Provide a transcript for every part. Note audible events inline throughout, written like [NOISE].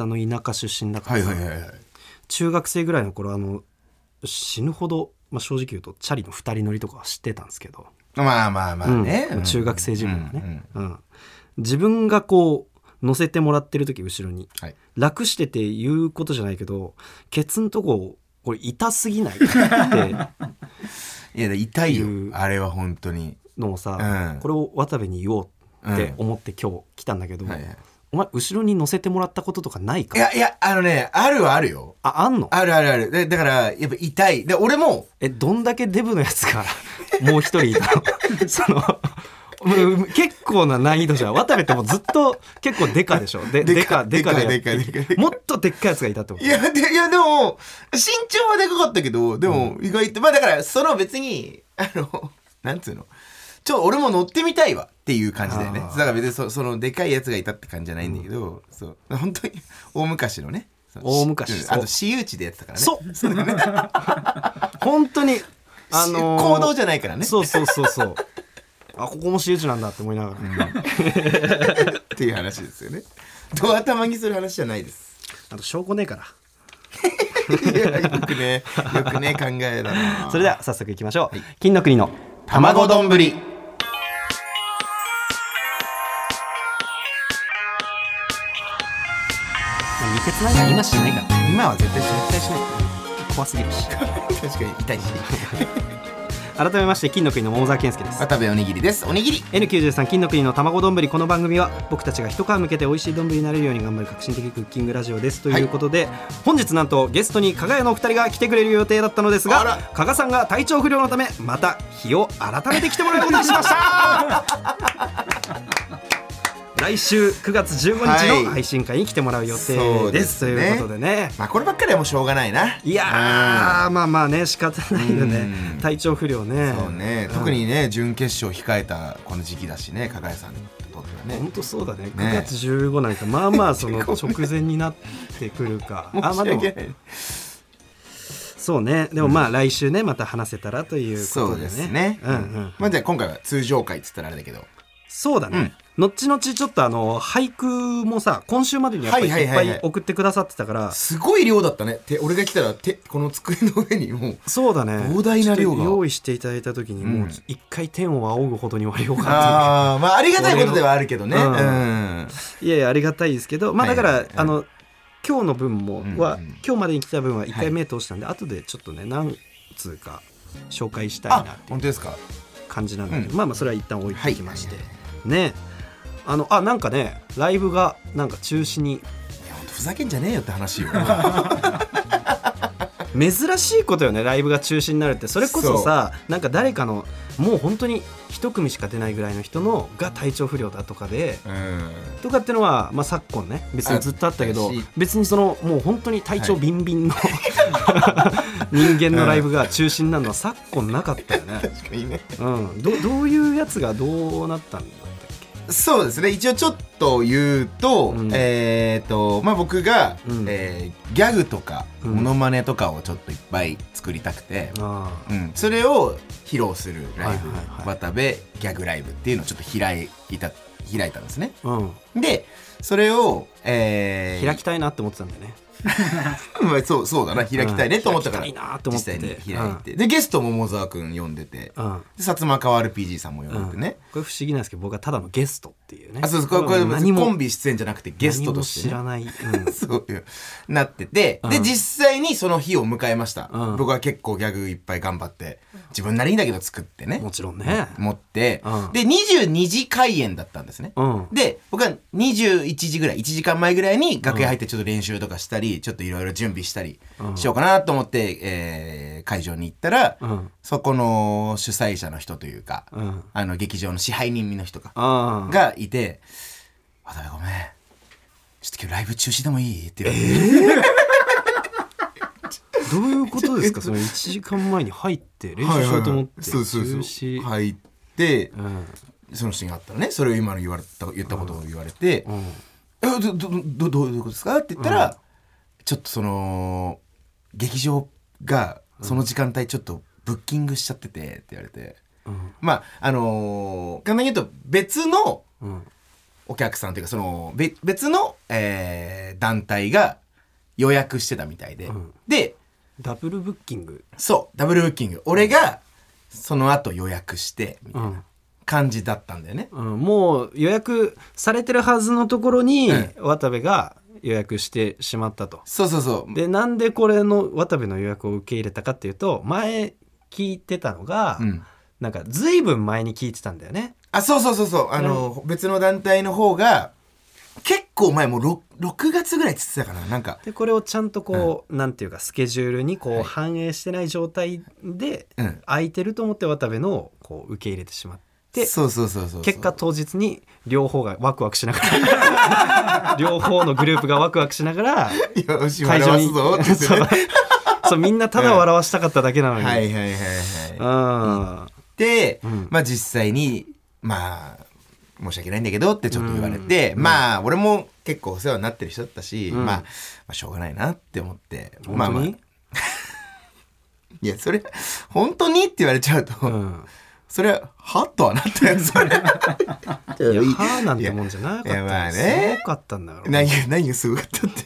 あの田舎出身だから。さ、はいはいはいはい。中学生ぐらいの頃あの死ぬほど、まあ、正直言うとチャリの2人乗りとかは知ってたんですけど、まあまあまあね、うん。中学生自分はうんね、うん。自分がこう乗せてもらってる時後ろに。はい。楽してて言うことじゃないけどケツんとここれ痛すぎない？っ [LAUGHS] ていや痛いよ。あれは本当に。のをさ、うん。これを渡部に言おうって思って今日来たんだけど、はいはいお前後ろに乗せてもらったこととかないか？いやいやあのねあるはあるよ。ああんの？あるあるある。でだからやっぱ痛い。で俺もえどんだけデブのやつが [LAUGHS] もう一人いたの？[LAUGHS] そのもう結構な難易度じゃん。渡部ってもうずっと結構デカでしょ？でデカデカでやってデカデカデカもっとでっかいやつがいたってこと？いやでいやでも身長はでかかったけどでも意外と、まあだからその別にあのなんつうの？ちょ俺も乗ってみたいわっていう感じだよね。だから別にそそのでかいやつがいたって感じじゃないんだけど、そう。本当に [LAUGHS] 大昔のね。大昔。そううん。あと私有地でやってたからね。そう。[LAUGHS] 本当に [LAUGHS] あのー行動じゃないからね。そうそうそうそう。あここも私有地なんだって思いながら、っていう話ですよね。ド頭にする話じゃないです。あと証拠ねえから。よくね。よくね考えだな。それでは早速いきましょう、金の国の卵丼。ぶりなんか今しないから。今は絶対しない。絶対しない怖すぎるし。確かに痛いし。改めまして金の国の桃沢健介です。渡部おにぎりです。おにぎり。N93 金の国の卵丼この番組は僕たちが一皮向けて美味しい丼になれるように頑張る革新的クッキングラジオです。ということで、本日なんとゲストに加賀屋のお二人が来てくれる予定だったのですが加賀さんが体調不良のためまた日を改めて来てもらうことにしました来週9月15日はい。の配信会に来てもらう予定そうで,、ですすね。ということでね。まあこればっかりはもうしょうがないな。いやーまあまあね仕方ないよね。うん。体調不良ね。そうね、うん特にね準決勝控えたこの時期だしね加賀谷さんにとってはね。本当そうだね。ね。9月15なんかまあまあその [LAUGHS] [LAUGHS] 直前になってくるか。[LAUGHS] あまあでも。そうね。でもまあ来週ねまた話せたらというこそうとでね。ですね、うんうん。まあじゃあ今回は通常回っつったらあれだけど。そうだね、後々ちょっとあの俳句もさ今週までにやっぱりはいいっぱはいはいはい。い送ってくださってたから。すごい量だったね。て俺が来たらてこの机の上にもうそうだね。膨大な量が。用意していただいた時にもう一回天を仰ぐほどには量があっああまあありがたいことではあるけどね。ううん。いやいやありがたいですけどまあだから、はいはいはい。あの今日の分もは、今日までに来た分は1回目通したんで、後でちょっとね何通か紹介したいなっあていう本当ですか。感じなんだけど、うんまあまあそれは一旦置いておきまして、はい。ねあのあなんかねライブがなんか中止に。いや本当ふざけんじゃねえよって話よ。珍しいことよねライブが中止になるって。それこそさなんか誰かのもう本当に一組しか出ないぐらいの人のが体調不良だとかでうん。とかってのは、まあ、昨今ね別にずっとあったけど別にそのもう本当に体調ビンビンの、[LAUGHS] 人間のライブが中止になるのは昨今なかったよね、[LAUGHS] うん、どどういうやつがどうなったんだ？そうですね。一応ちょっと言うと、うん。えっ、とまあ僕が、うん。えーギャグとかうん。モノマネとかをちょっといっぱい作りたくて、あうん。それを披露するライブ、はいはいはい。渡部ギャグライブっていうのをちょっと開いた開いたんですね。あうん。でそれを、えー開きたいなって思ってたんだよね。まあ [LAUGHS] そうそうだな。開きたいねと思ったから、開きたいなって思って。て実際に開いて、でゲスト桃沢くん呼んでて、うん。で薩摩川 RPG さんも呼んでてね、これ不思議なんですけど僕はただのゲストっていうね。あそうです。これこれ何もコンビ出演じゃなくてゲストとして、ね、知らない、うん。[LAUGHS] そういうなってて、でうん。実際にその日を迎えました、うん。僕は結構ギャグいっぱい頑張って自分なりにだけど作ってね。もちろんね。持って、うん。で22時開演だったんですね、うん。で僕は21時ぐらい1時間前ぐらいに楽屋入ってちょっと練習とかしたり、ちょっといろいろ準備したりうん。しようかなと思って、えー会場に行ったら、うん。そこの主催者の人というか、うん。あの劇場の支配人の人かがいて「渡辺ごめん。ちょっと今日ライブ中止でもいい?」って言われて、どういうことですか？[LAUGHS] その1時間前に入って練習しようと思ってそうそうそう。入ってうん。そのシーンがあったらね。それを今の言われた言ったことを言われてうん「えどどどどういうことですか?」って言ったら、ちょっとその劇場がその時間帯ちょっとブッキングしちゃっててって言われて、うん。まああのー簡単に言うと別のうん。お客さんというかそのべ別の、えー団体が予約してたみたいで、ん。でダブルブッキング？そうダブルブッキング。俺がその後予約してみたいうん。な感じだったんだよね、うん、もう予約されてるはずのところに、うん。渡部が予約してしまったと。そうそうそう。でなんでこれの渡部の予約を受け入れたかっていうと前聞いてたのが、うん。なんか随分前に聞いてたんだよね。あそうそうそうそう。あの、別の団体の方が結構前もう 6, 6月ぐらいって言ってたかな。なんか。でこれをちゃんとこう、なんていうかスケジュールにこう、はい。反映してない状態で、うん。空いてると思って渡部のをこう受け入れてしまってそうそうそうそうそう。結果当日に両方がワクワクしながら [LAUGHS] 両方のグループがワクワクしながらよし会場に笑わすぞってそう。みんなただ笑わしたかっただけなのに、はいはいはいはいうん。で、うん。まあ実際にまあ申し訳ないんだけどってちょっと言われて、まあ俺も結構お世話になってる人だったし、うん。まあ、まあしょうがないなって思って。まあまあ。[LAUGHS] いやそれ本当に？って言われちゃうと、うんそれははとはなったやつそれいやはーなんてもんじゃなかった。まあよね。すごかったんだから。何が何がすごかったって。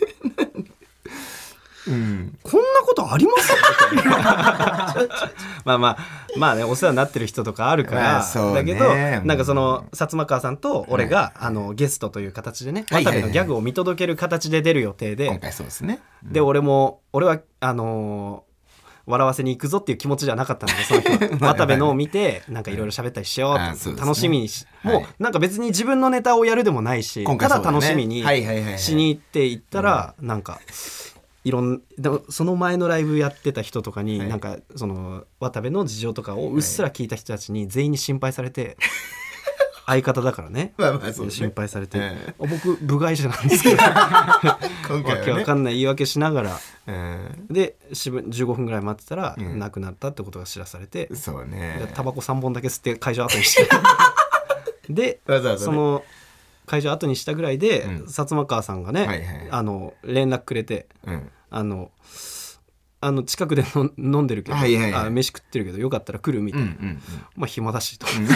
うん。こんなことあります？[LAUGHS] まあまあまあねお世話になってる人とかあるから、ね。だけどなんかその薩摩川さんと俺が、あのゲストという形でねはい。はいはい渡部のギャグを見届ける形で出る予定で、今回そうですね。で俺も俺はあのー笑わせに行くぞっていう気持ちじゃなかったんだけどその日は。[LAUGHS] 渡部のを見てなんかいろいろ喋ったりしようとあそうですね。楽しみにし、はい。もうなんか別に自分のネタをやるでもないし、ただ今回そうだね。楽しみにはいはいはいはい。しに行って行ったら、なんかいろんでもその前のライブやってた人とかに、はい。なんかその渡部の事情とかをうっすら聞いた人たちに全員に心配されて、[LAUGHS] 相方だからね。まあまあそうね。心配されて、えあ僕部外者なんですけど。[LAUGHS] 今わ回はね。けわかんない言い訳しながら。うんでしぶ15分ぐらい待ってたら、うん。亡くなったってことが知らされて、そうね。でタバコ3本だけ吸って会場後にして。[LAUGHS] でわざわざね。その会場後にしたぐらいで、うん。薩摩川さんがね、はいはい。あの連絡くれてうん。あのあの近くでの飲んでるけど、はいはいはい。あ飯食ってるけどよかったら来るみたいな、うんうんまあ暇だしと、う [LAUGHS] ん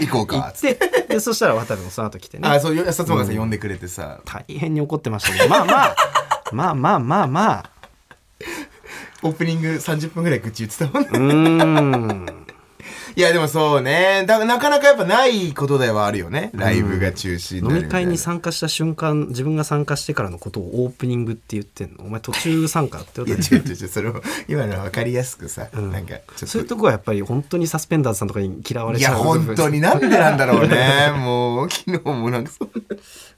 行こうか。つっててでそしたら渡部もその後来てね。あそうよ薩摩川さん。呼んでくれてさ。大変に怒ってましたけど。まあまあまあまあまあまあ。[LAUGHS] オープニング30分ぐらい口言ってたもんね。うーんいやでもそうね。だなかなかやっぱないことではあるよね。ライブが中止にな飲るみたい会に参加した瞬間自分が参加してからのことをオープニングって言ってんの？お前途中参加って [LAUGHS] いや違う違う違う。それを今のは分かりやすくさ、ん。なんかそういうとこはやっぱり本当にサスペンダーズさんとかに嫌われいやちゃう本当になんでなんだろうね。[LAUGHS] もう昨日もなんかそ,、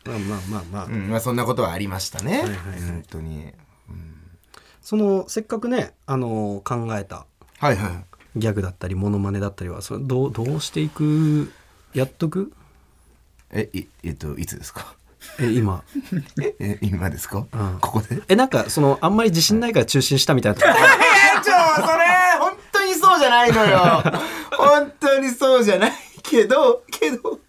まあまあまあまあ、うんまあ、そんなことはありましたね、はいはい本当に。そのせっかくねあの考えた。はいはいギャグだったりモノマネだったりはそれどうどうしていくやっとく？えいえっといつですか？え今。ええ今ですか、うん。ここで？えなんかそのあんまり自信ないから中心したみたいな。いやちょそれ本当にそうじゃないのよ。[LAUGHS] 本当にそうじゃないけどけど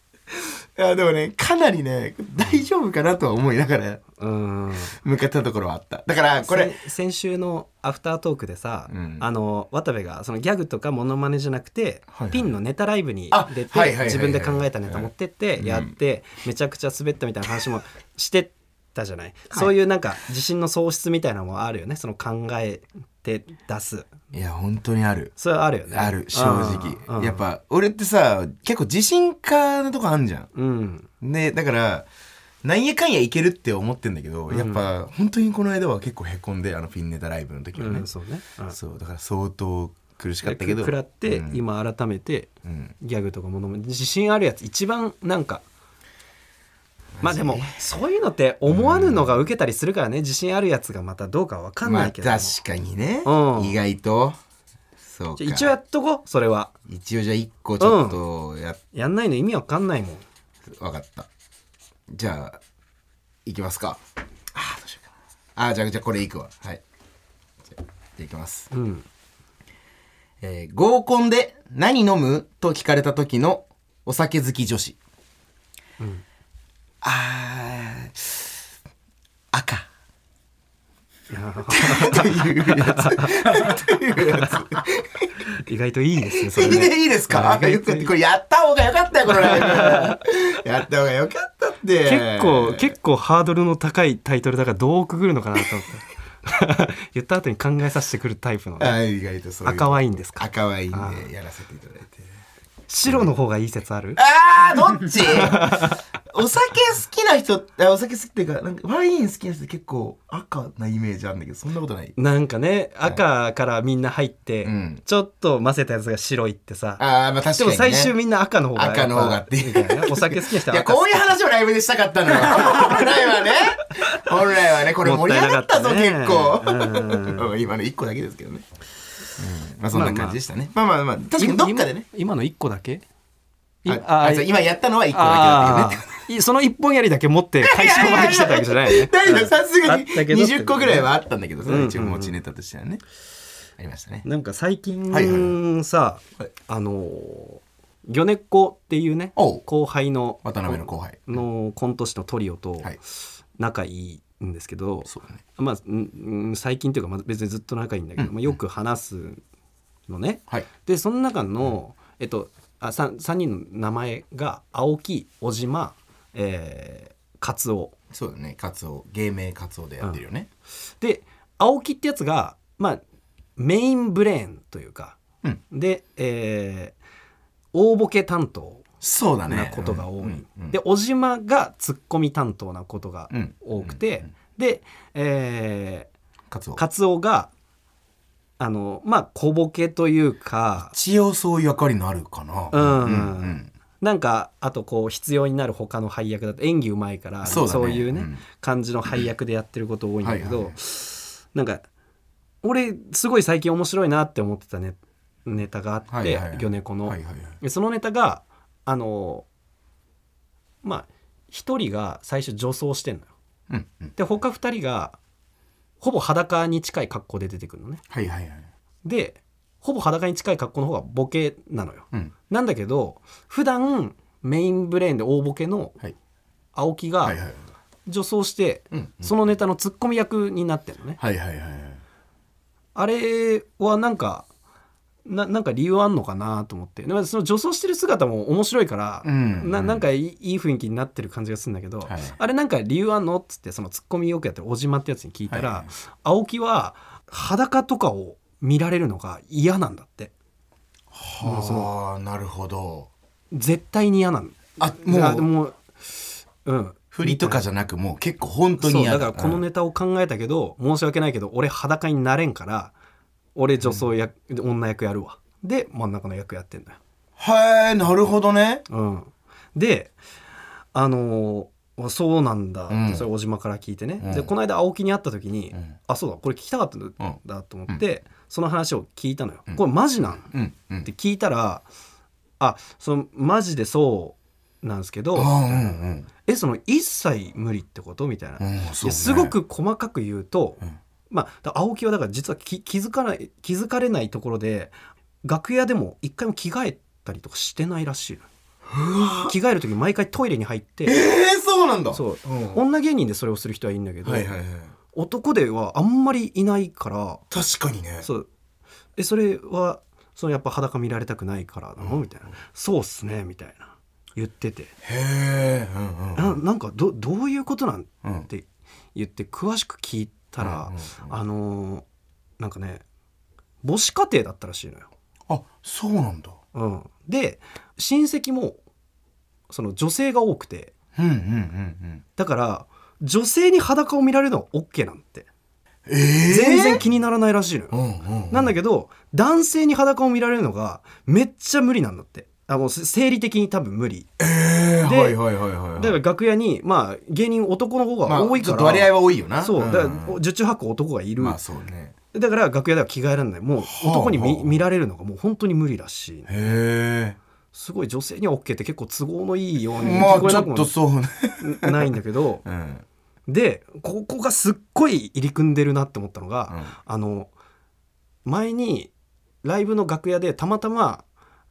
いやでもねかなりね大丈夫かなとは思いながら。うん向かったところはあった。だからこれせ先週のアフタートークでさ、うん。あの渡部がそのギャグとかモノマネじゃなくて、はいはい。ピンのネタライブにあ出て、はいはいはいはい。自分で考えたネタ持ってってうん。やって、めちゃくちゃ滑ったみたいな話もしてたじゃない、そういうなんか自信の喪失みたいなのもあるよね？その考えて出す。いや本当にある。それはあるよね。ある正直。うんうん。やっぱ俺ってさ結構自信家なとこあんじゃん。うん。ねだからなんやかんやいけるって思ってんだけど、やっぱ本当にこの間は結構へこんであのピンネタライブの時はね、うんそうね、うん。そうだから相当苦しかったけど。食らって、うん。今改めてうん。ギャグとかモノマネ自信あるやつ一番なんかまあで？もそういうのって思わぬのが受けたりするからね。自信あるやつがまたどうかわかんまあないけども、確かにね、うん。意外と。そう一応やっとこうそれは。一応じゃあ一個ちょっとや、やんないの意味わかんないもん。わかったじゃあいきますか。あーどうしようかな。あーじゃあじゃあこれいくわ。はい。じゃあじゃあいきます。うん。えー合コンで何飲むと聞かれた時のお酒好き女子。あー赤。っていうやつっていうやつ意外といいですねそれいいねでいいですか？これやった方がよかったよこのライブやった方がよかったって。結構結構ハードルの高いタイトルだからどうくぐるのかなと思って。[LAUGHS] 言った後に考えさせてくるタイプのね。あ意外とそう赤ワインですか？赤ワインあでやらせていただいて白の方がいい説ある？あーどっち？[LAUGHS] お酒好きな人あお酒好きっていうかなんかワイン好きな人結構赤なイメージあるんだけどそんなことない？なんかね赤からみんな入って、うん。ちょっと混ぜたやつが白いってさ。あーまあ確かに、ね、でも最終みんな赤の方が赤の方がっていうみたいな。お酒好きな人いやこういう話をライブでしたかったのよ。本来はね。本来はねこれ盛り上がったぞもったいな結構かったね。うん。[LAUGHS] 今の1個だけですけどね、うん、まあそんな感じでしたね、まあ、まあまあ確かにどっかでね。今今の1個だけ？いああそう今やったのは1個だけだあったけどねー。いその一本やりだけ持って会場まで来てたわけじゃないよねさすがにあったけど20個ぐらいはあったんだけど、それは一応持ちネタとしてはね、ありましたね。なんか最近さ、はいあのー魚根っ子っていうね後輩の渡辺の後輩。のコント師のトリオとはい。仲いいんですけど、ね。まあうんうん最近というかまあ別にずっと仲いいんだけど、うんまあ、よく話すのね。はい。でその中の、えっと、あ 3, 三人の名前が青木小島、えー、カツオ。そうだね。カツオ。芸名カツオでやってるよね、で青木ってやつが、まあ、メインブレーンというか、うん。で、えー大ボケ担当そうだね。なことが多い、うんうん。で小島がツッコミ担当なことがうん。多くて、で、えカツオ。ー、カツオがあのまあ小ボケというか一応そういう役割るかな。うん。うんなんかあとこう必要になる他の配役だと演技うまいからそうだね。いうね、うん。感じの配役でやってること多いんだけど、はいはいはい。なんか俺すごい最近面白いなって思ってたねネタがあって、はいはいはい。魚猫の、はいはいはい。でそのネタがあのまあ一人が最初女装してんのよ。うんうん。で他二人がほぼ裸に近い格好で出てくるのね。はいはいはい。でほぼ裸に近い格好の方がボケなのよ。うん。なんだけど普段メインブレーンで大ボケのはい。青木が女装してそのネタのツッコミ役になってるのね。はいはいはいはい。あれはなんかななんか理由あんのかなと思って。でもその女装してる姿も面白いから、うん。ななんかいいいい雰囲気になってる感じがするんだけど、はい。あれなんか理由あんのっつってそのツッコミよくやってる小島ってやつに聞いたら、はい。はい青木は裸とかを見られるのが嫌なんだって。はあなるほど。絶対に嫌なのあもう。もうん。振りとかじゃなくもう結構本当に嫌だからこのネタを考えたけど、申し訳ないけど俺裸になれんから俺女装役、女役やるわ。で真ん中の役やってんだよ、はいなるほどね。うん、であのーそうなんだって、うん。それ小島から聞いてね、うん。でこの間青木に会った時に、うん。あそうだこれ聞きたかったんうんだと思って、その話を聞いたのよ、うん。これマジなん？うん。うん。って聞いたらあそのマジでそうなんですけど、うんうんえその一切無理ってこと？みたいな、ね。すごく細かく言うと、うんまあだ青木はだから実はき気づかない気づかれないところで楽屋でも一回も着替えたりとかしてないらしいの。着替える時毎回トイレに入ってええそうなんだ。そう。うん。女芸人でそれをする人はいいんだけど、はいはいはい。男ではあんまりいないから確かにね。そう。えそれはそのやっぱ裸見られたくないからなの？みたいな「そうっすね」みたいな。言ってて。へえうんうん。ななんかどどういうことなん？うん。って言って詳しく聞いたら、あのーなんかね母子家庭だったらしいのよ。あそうなんだ。うん、で親戚もその女性が多くて。うんうんうんうん。だから女性に裸を見られるのは OK なんて。ええ全然気にならないらしいのよ。うんうんうん。なんだけど男性に裸を見られるのがめっちゃ無理なんだってあもう生理的に多分無理。でええはいはいはいはい。だから楽屋にまあ芸人男の方まあが多いから、ちょっと割合は多いよな。そう。だからん十中八九男がいる、まあそうね。だから楽屋では着替えられない。もう男に見,、見られるのがもう本当に無理らしい。へえすごい女性には OK って結構都合のいいように聞こえなくもっとそうね。ないんだけど。[LAUGHS] うん。でここがすっごい入り組んでるなって思ったのが、うん。あの前にライブの楽屋でたまたま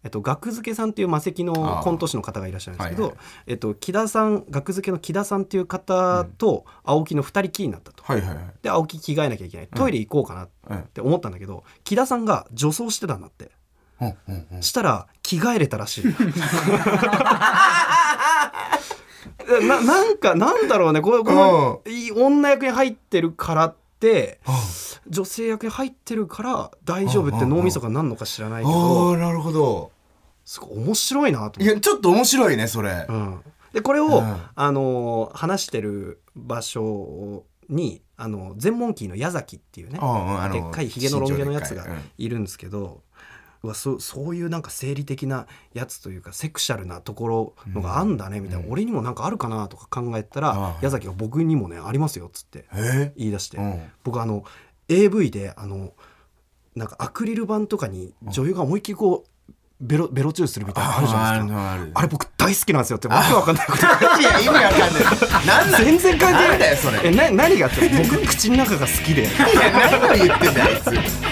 えっと、学付けさんっていう魔石のコント師の方がいらっしゃるんですけど、はいはえっと、木田さん学付けの木田さんっていう方と青木の2人きりになったと。はいはいはい。で青木着替えなきゃいけない。トイレ行こうかなって思ったんだけど、木田さんが女装してたんだって。うんうんうん。したら着替えれたらしい。[LAUGHS] ななんかなんだろうね。このこのいい女役に入ってるからって女性役に入ってるから大丈夫って脳みそがなんのか知らないけあどあなるほど。すごい面白いなとい思って。やちょっと面白いねそれ。うん、でこれを、うん。あのー話してる場所にあの全問キーの矢崎っていうねでっかいひげのロン毛のやつがいるんですけど、うわそそういうなんか生理的なやつというかセクシャルなところのがあんだねみたいな、うん俺にもなんかあるかなとか考えたら、ああ矢崎が僕にもねありますよっつって言い出して、うん。僕あの AV であのなんかアクリル板とかに女優が思いっきりこうベロベロチューするみたいなのあるじゃないですか。あれ僕大好きなんですよってわけわかんないこといや意味わかんない。なんだ全然関係ない。なんだよそれ。えな何があって僕の口の中が好きで。いや何を言ってんだよあいつ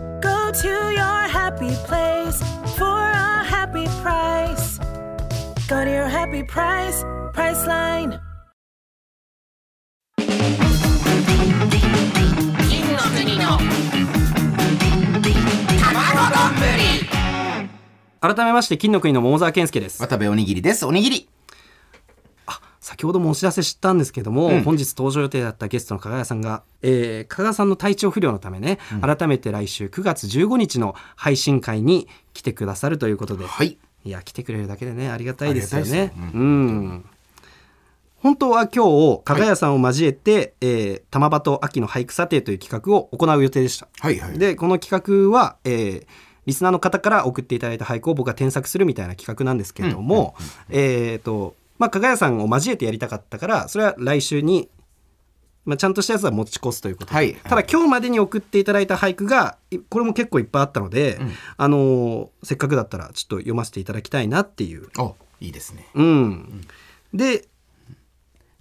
Go to your happy place for a happy price. Go to your happy price, Priceline. 改めまして金の国の桃沢健介です渡部おにぎりですおにぎり先ほどもお知らせしたんですけども、うん。本日登場予定だったゲストの加賀谷さんが、えー、加賀さんの体調不良のためね、改めて来週9月15日の配信会に来てくださるということで、はい。いや来てくれるだけでねありがたいですよね。がたいですようん。本当は今日加賀谷さんを交えて、えー玉場と秋の俳句査定という企画を行う予定でした。はいはい。でこの企画は、えーリスナーの方から送っていただいた俳句を僕が添削するみたいな企画なんですけれども、えっ、とまあ加賀谷さんを交えてやりたかったからそれは来週に、まあ、ちゃんとしたやつは持ち越すということで、はい。ただ今日までに送っていただいた俳句がいこれも結構いっぱいあったので、あのーせっかくだったらちょっと読ませていただきたいなっていう。おいいですね。うん、で、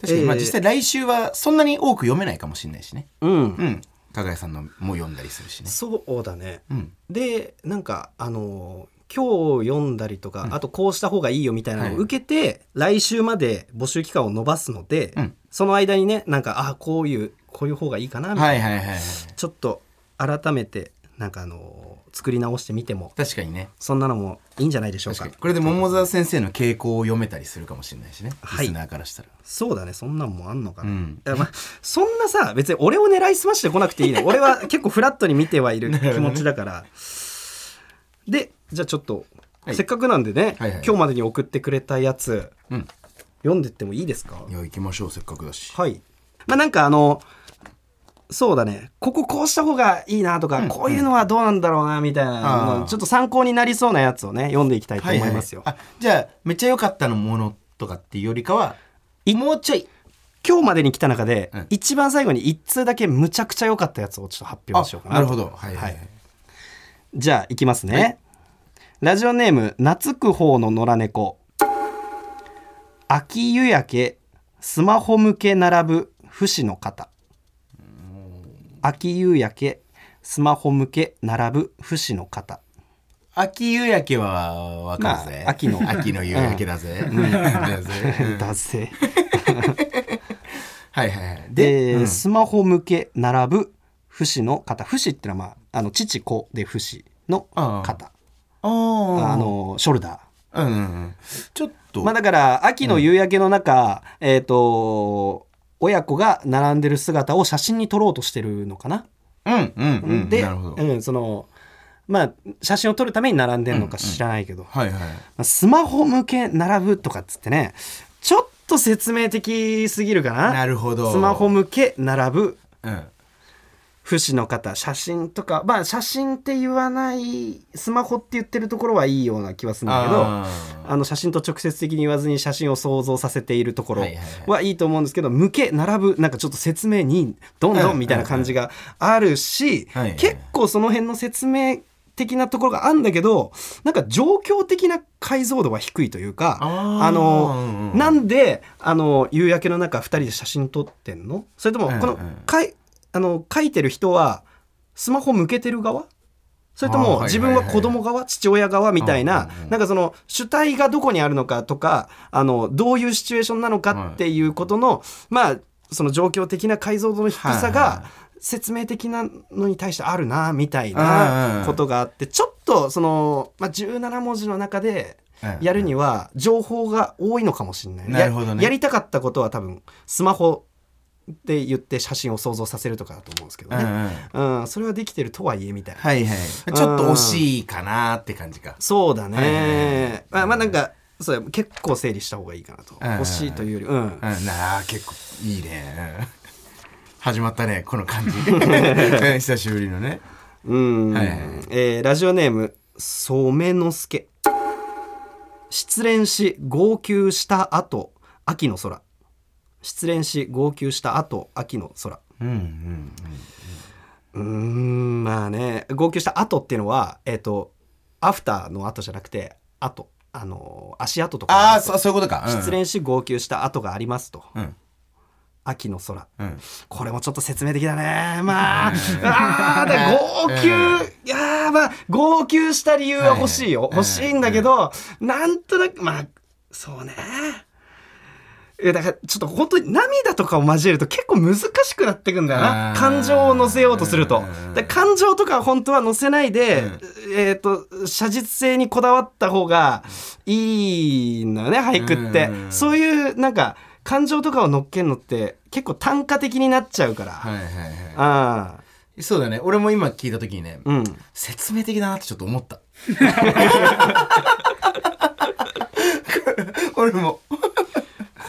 確かにまあえー実際来週はそんなに多く読めないかもしれないしね。うん。うん。加賀谷さんのも読んだりするしね。そうだね。うん。でなんかあのー今日読んだりとか、あとこうした方がいいよみたいなのを受けて、来週まで募集期間を延ばすので、うん。その間にねなんかあこういうこういう方がいいかなみたいな、はいはいはいはい。ちょっと改めてなんかあのー作り直してみても確かにね。そんなのもいいんじゃないでしょうか。これで桃沢先生の傾向を読めたりするかもしれないしね。はい。リスナーからしたら。そうだね。そんなんもあんのかな、うん。まあ、そんなさ別に俺を狙いすましてこなくていいね俺は結構フラットに見てはいる気持ちだから、[LAUGHS] でじゃあちょっと、はい。せっかくなんでね、はいはい。今日までに送ってくれたやつうん。読んでってもいいですか？いや行きましょうせっかくだし。はい。まあなんかあのそうだね。こここうした方がいいなとか、うん。こういうのはどうなんだろうなみたいなあー。のちょっと参考になりそうなやつをね読んでいきたいと思いますよ、あじゃあめっちゃ良かったのものとかっていうよりかはもうちょい。今日までに来た中で、うん。一番最後に一通だけむちゃくちゃ良かったやつをちょっと発表しようかななるほど。はいはい、はいじゃあいきますね、ラジオネーム懐く方の野良猫。秋夕焼けスマホ向け並ぶ不死の方。秋夕焼けスマホ向け並ぶ不死の方。秋夕焼けはわかるぜ、まあ秋の。[LAUGHS] 秋の夕焼けだぜ、だぜうん。[LAUGHS] だぜ。はいはいはい。で、で、うん。スマホ向け並ぶ不死の方。不死ってのはまああの父子で不死の方。あのショルダー。うんうんうん。ちょっと、まあだから秋の夕焼けの中、えっ、と親子が並んでる姿を写真に撮ろうとしてるのかな。うんうんうん。で、うん、そのまあ写真を撮るために並んでるのか知らないけど、はいはい。まあスマホ向け並ぶとかっつってねちょっと説明的すぎるかな。なるほど。スマホ向け並ぶ。うん不死の方写真とかまあ写真って言わないスマホって言ってるところはいいような気はするんだけどああの写真と直接的に言わずに写真を想像させているところはいはいと思うんですけど向け並ぶなんかちょっと説明にどんどんみたい。な感じがあるし結構その辺の説明的なところがあるんだけどなんか状況的な解像度は低いとい。うかあのうんうんなんであの夕焼けの中2人で写真撮ってんのそれともこのうんうんかいあの書いてる人はスマホ向けてる側？それとも自分は子供側？父親側みたいな？なんかその主体がどこにあるのかとかあのどういうシチュエーションなのかっていうことの、まあその状況的な解像度の低さがは説明的なのに対してあるなみたいなんことがあってちょっとその、まあ、17文字の中でやるには情報が多いのかもしれない。なるほどね。ややりたかったことは多分スマホで言って写真を想像させるとかだと思うんですけどうんうね。ん。うん、それはできてるとはいえみたいな。はいはい。ちょっと惜しいかなって感じか。そうだはいはいはい。ね。まあまあなんかそう結構整理した方がいいかなと。うん。欲しいというより、うん。うん。なあ結構いいね。うん始まったねこの感じ。う [LAUGHS] ん久しぶりのね。うん。はいはい。えーラジオネーム染之助。失恋し号泣した後秋の空失恋し号泣した後秋の空。うんうんうーんまあね。号泣した後っていうのはえっ、とアフターの後じゃなくて後。あの足跡とか。ああそうそういうことか。うん。失恋し号泣した後がありますと、うん。秋の空。うん。これもちょっと説明的だね。まああーだ号泣いやーまあ号泣した理由は欲しいよ。はい欲しいんだけどなんとなくまあそうね。いやだからちょっと本当に涙とかを交えると結構難しくなってくんだよな。感情を乗せようとすると。感情とかは本当は乗せないで、うん。えっ、と写実性にこだわった方がいいのよね俳句って、うん。そういうなんか感情とかを乗っけるのって結構単価的になっちゃうから、はいはいはい。ああそうだね。俺も今聞いた時にねうん。説明的だなってちょっと思った。[LAUGHS] [LAUGHS] 俺も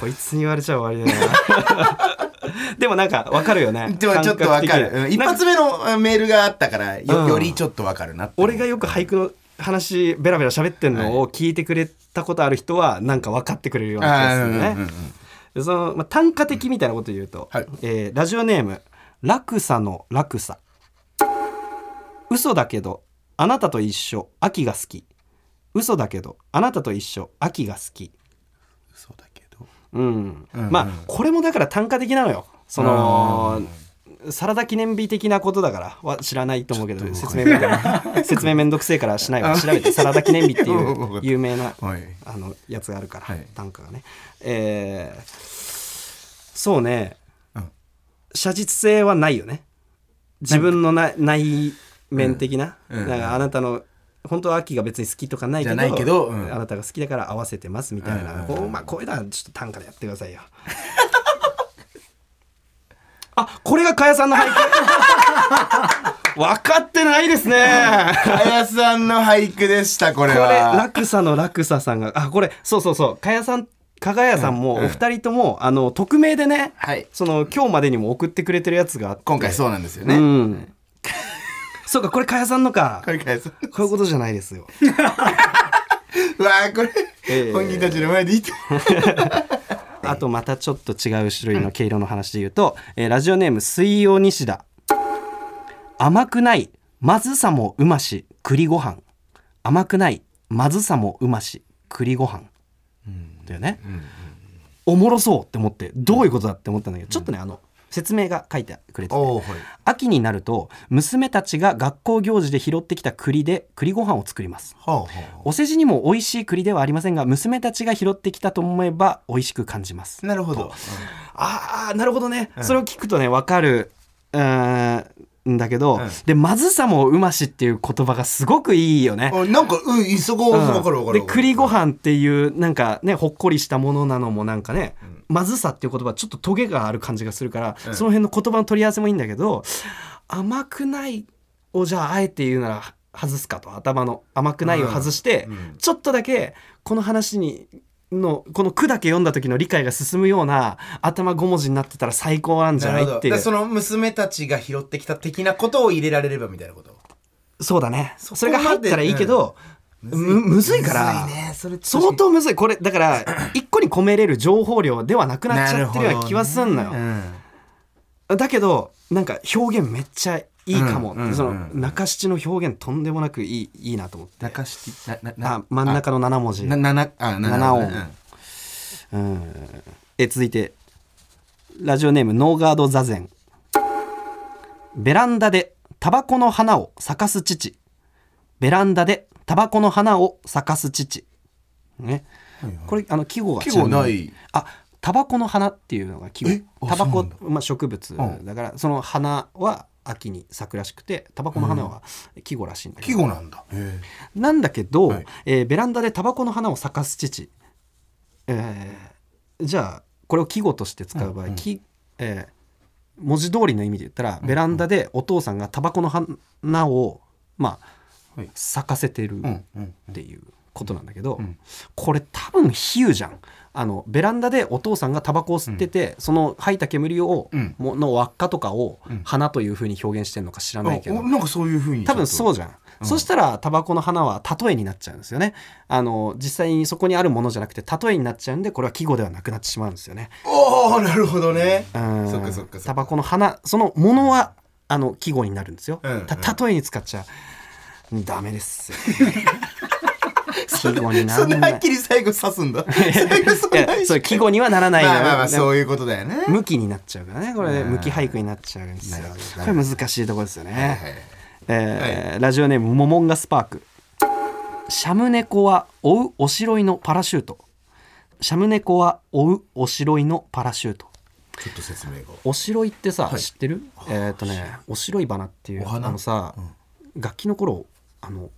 こいつに言われちゃ終わりだな。[LAUGHS] でもなんかわかるよね。でもちょっとわかる。うん。一発目のメールがあったからよ,、うん。よりちょっとわかるなって俺がよく俳句の話ベラベラ喋ってんのを聞いてくれたことある人はなんか分かってくれるような気がするね、うんうんうんでその、まあ、単価的みたいなことを言うと、はい。えーラジオネーム落差の落差。嘘だけどあなたと一緒秋が好き。嘘だけどあなたと一緒秋が好きうん、うんまあこれもだから単価的なのよ。そのサラダ記念日的なことだから。は知らないと思うけど説明説明めんどくせえからしないわ。調べてサラダ記念日っていう [LAUGHS] 有名なはい。あのやつがあるから、はい。単価がね。えーそうね、うん。写実性はないよね。自分のな内面的な,、なんかあなたの本当は秋が別に好きとかないけどけどうん。あなたが好きだから合わせてますみたいな、うん。うんうんこうまあ、こういうのはちょっと短歌でやってくださいよあこれがかやさんの俳句。分かってないですね。かやさんの俳句でしたこれこれは落差の落差さんがあこれそうそうそう。かやさんかがやさんもうんお二人とも、あの匿名でねはい。その今日までにも送ってくれてるやつがあって。今回そうなんですようね、んそうかこれかやさんのか。これかやさんこういうことじゃないですよ。う [LAUGHS] わーこれ、ええ本人たちの前で言って。[LAUGHS] あとまたちょっと違う種類の毛色の話で言うと、えーラジオネーム水曜西田甘くないまずさもうまし栗ご飯。甘くないまずさもうまし栗ご飯。だよね、おもろそうって思ってどういうことだって思ったんだけど、ちょっとねあの説明が書いてくれててはい。秋になると娘たちが学校行事で拾ってきた栗で栗ご飯を作ります。はあはお世辞にも美味しい栗ではありませんが娘たちが拾ってきたと思えば美味しく感じます。あなるほど。ああなるほどね、それを聞くとね分かる。うーんだけど、うんでまずさもうましっていう言葉がすごくいいよね。あなんかうんそこうん。わかるわかるで栗ご飯っていうなんかねほっこりしたものなのもなんかね、まずさっていう言葉ちょっとトゲがある感じがするから、うんその辺の言葉の取り合わせもいいんだけど甘くないをじゃああえて言うなら外すかと頭の甘くないを外して、うん。ちょっとだけこの話にのこの句だけ読んだ時の理解が進むような頭5文字になってたら最高なんじゃない？っていうその娘たちが拾ってきた的なことを入れられればみたいなこと？そうだね。それが入ったらいいけど、むむずいから相当むずい。これだから一個に込めれる情報量ではなくなっちゃってるような気はすんのよ、うん。だけどなんか表現めっちゃいいかも、うんうんその中七の表現とんでもなくいいいいなと思って。中七あ真ん中の7文字。なななあな七音。うん。え続いて。ラジオネームノーガード座禅。ベランダでタバコの花を咲かす父。ベランダでタバコの花を咲かす父。ね、これあの季語が季語ちないあタバコの花っていうのが季語。タバコまあ、植物うん。だからその花は秋に咲くらしくてタバコの花は季語らしいんだけ季ど、語なんだ。なんだけど、はい。えーベランダでタバコの花を咲かす父、えーじゃあこれを季語として使う場合、きえー文字通りの意味で言ったら、ベランダでお父さんがタバコの花をまあ、はい。咲かせてるうんうんっていうことなんだけど、これ多分比喩じゃんあのベランダでお父さんがタバコを吸ってて、その吐いた煙を、うん。もの輪っかとかを花というふうに表現してるのか知らないけど、なんかそういうふうに多分そううじゃん、そしたらタバコの花は例えになっちゃうんですよね。あの実際にそこにあるものじゃなくて例えになっちゃうんでこれは季語ではなくなってしまうんですよね。おおなるほどね。うん。そっかそっか。タバコの花そのものはあの季語になるんですよ、うん。た例えに使っちゃう。ダメです [LAUGHS] 季語になそらなはっきり最後刺すんだ。[LAUGHS] そんいなやそれ季語にはならないのよ。まあまあそういうことだよね。向きになっちゃうからねこれね。うん。向き俳句になっちゃうんですよこれ難しいところですよね、はいはいえーラジオネームモモンガスパーク。シャムネコは追うおしろいのパラシュート。シャムネコは追うおしろいのパラシュート。ちょっと説明が。おしろいってさ、はい。知ってる？えっ、とねおしろい花っていうあのさ、楽器の頃あの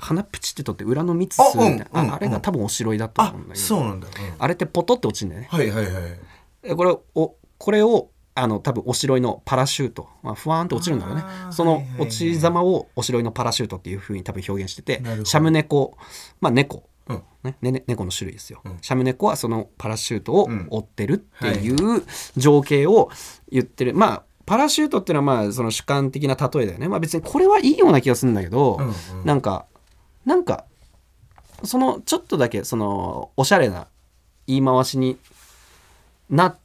花プチって取って裏の蜜あ吸うみたいな。あ,、うんうんあれが多分おしろいだと思あうんだけど。そうなんだ。うん。あれってポトって落ちるんだよね。はいはいはい。えこれをこれをあの多分おしろいのパラシュート、まあ、ふわーんと落ちるんだろうね。そのはいはいはい。落ち様をおしろいのパラシュートっていうふうに多分表現しててシャムネコまあ猫、うん。ねねね猫の種類ですよ、ん。シャムネコはそのパラシュートをうん追ってるっていう情景を言ってる、まあパラシュートっていうのはまあその主観的な例えだよね。まあ別にこれはいいような気がするんだけど、うんうん。なんかなんかそのちょっとだけそのおしゃれな言い回しになっ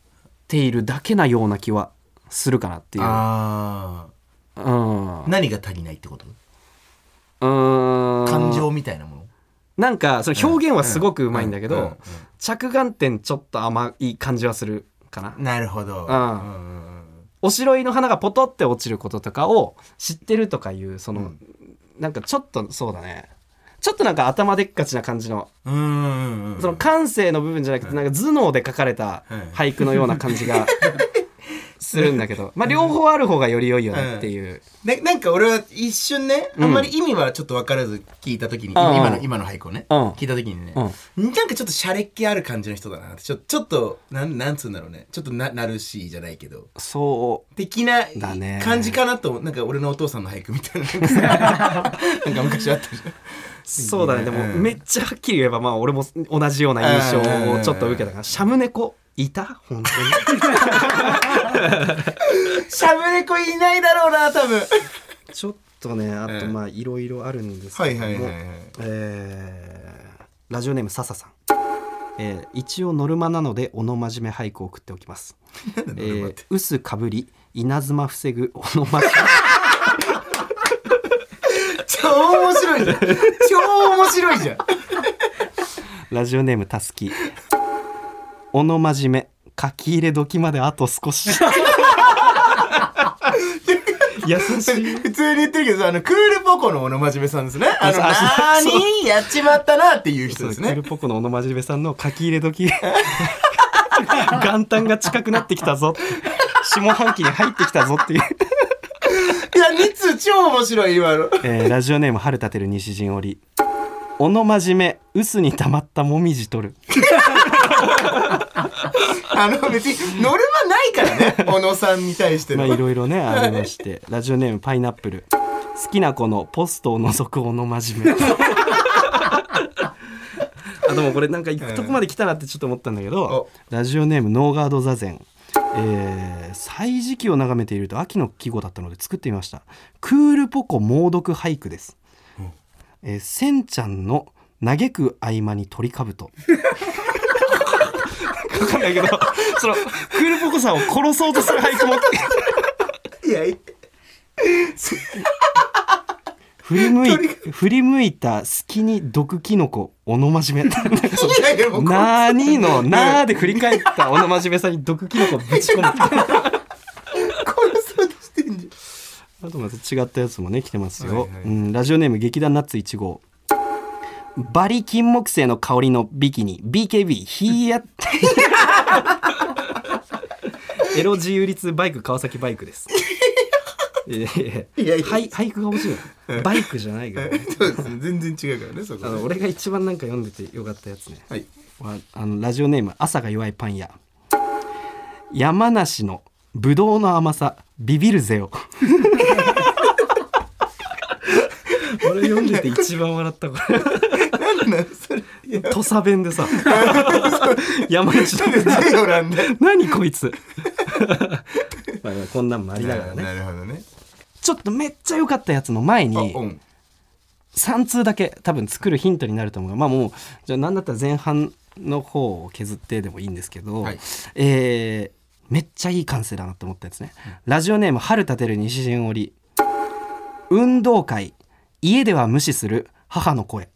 ているだけなような気はするかなっていう。あうん。あ何が足りないってこと？うん。感情みたいなもの？なんかその表現はすごくうまいんだけど、うんうんうん着眼点ちょっと甘い感じはするかな。なるほど。うん。おしろいの花がポトって落ちることとかを知ってるとかいうその、なんかちょっとそうだねちょっとなんか頭でっかちな感じの。その感性の部分じゃなくてなんか頭脳で書かれた俳句のような感じが [LAUGHS] するんだけどまあ両方ある方がより良いよねっていう。でなんか俺は一瞬ねあんまり意味はちょっと分からず聞いた時に、今今の今の俳句をね、うん。聞いた時にね、うなんかちょっとシャレっ気ある感じの人だなってちょちょっとなんなんつうんだろうね。ちょっとなナルシーじゃないけど。そう。的な感じかなとなんか俺のお父さんの俳句みたいな。[LAUGHS] なんか昔あったじゃん。そうだね。でもうん。めっちゃはっきり言えばまあ俺も同じような印象をちょっと受けたからシャムネコいた？本当に。しゃぶ猫いないだろうな多分。ちょっとねあとうんまあいろいろあるんですけども。ラジオネーム笹さん。えー一応ノルマなのでおのまじめ俳句を送っておきます。えー、薄かぶり稲妻防ぐおのまじ超面白いじゃん。超面白いじゃん。ラジオネームたすきおのまじめ書き入れ時まであと少し。[LAUGHS] 優しい。普通に言ってるけどさあのクールポコの小野真面目さんですね。あのあそうそうなーにやっちまったなっていう人ですね。クールポコの小野真面目さんの書き入れ時。元旦が近くなってきたぞ。下半期に入ってきたぞっていう、いや2通超面白い今の。えーラジオネーム春立てる西陣織。小野真面目薄に溜まったもみじ取る [LAUGHS] あの別にノルマないからね [LAUGHS] 小野さんに対しての。まあいろいろね [LAUGHS] ありまして。ラジオネームパイナップル。好きな子のポストを覗く小野真面目。ああでもこれなんか行くとこまで来たなってちょっと思ったんだけどお。ラジオネームノーガード座禅。えー、歳時記を眺めていると秋の季語だったので作ってみました。クールポコ猛毒俳句です、えー、せんちゃんの嘆く合間に鳥かぶと分かんないけど [LAUGHS] そのクールポコさんを殺そうとする俳句も。いやいや振り向い振り向いた隙に毒キノコおのまじめ。なにのなーで振り返ったおのまじめさんに毒キノコぶち込む。殺そうとしてんじあとまた違ったやつもね来てますよ、はいはい。うん、ラジオネーム劇団ナッツ1号バリ金木犀の香りのビキニ。BKB ヒーヤ [LAUGHS] エロ自由率バイク川崎バイクです。い [LAUGHS] やいやいや。いやはい俳句が欲しい。の [LAUGHS] バイクじゃないから、ゃんそうですね。全然違うからねそこ。ねあの俺が一番なんか読んでてよかったやつね。はい。はあのラジオネーム朝が弱いパン屋。山梨のぶどうの甘さビビるぜよ俺読んでて一番笑ったこれなんなんそれ。土佐弁でさ。[LAUGHS] 山梨のゼロなんだ何こいつまあこんなんもありながらねなるほどねちょっとめっちゃ良かったやつの前あにうん3通だけ多分作るヒントになると思うがまあもうじゃあ何だったら前半の方を削ってでもいいんですけど、はいえーめっちゃいい感性だなと思ったやつね、ラジオネーム春立てる西陣織運動会家では無視する母の声。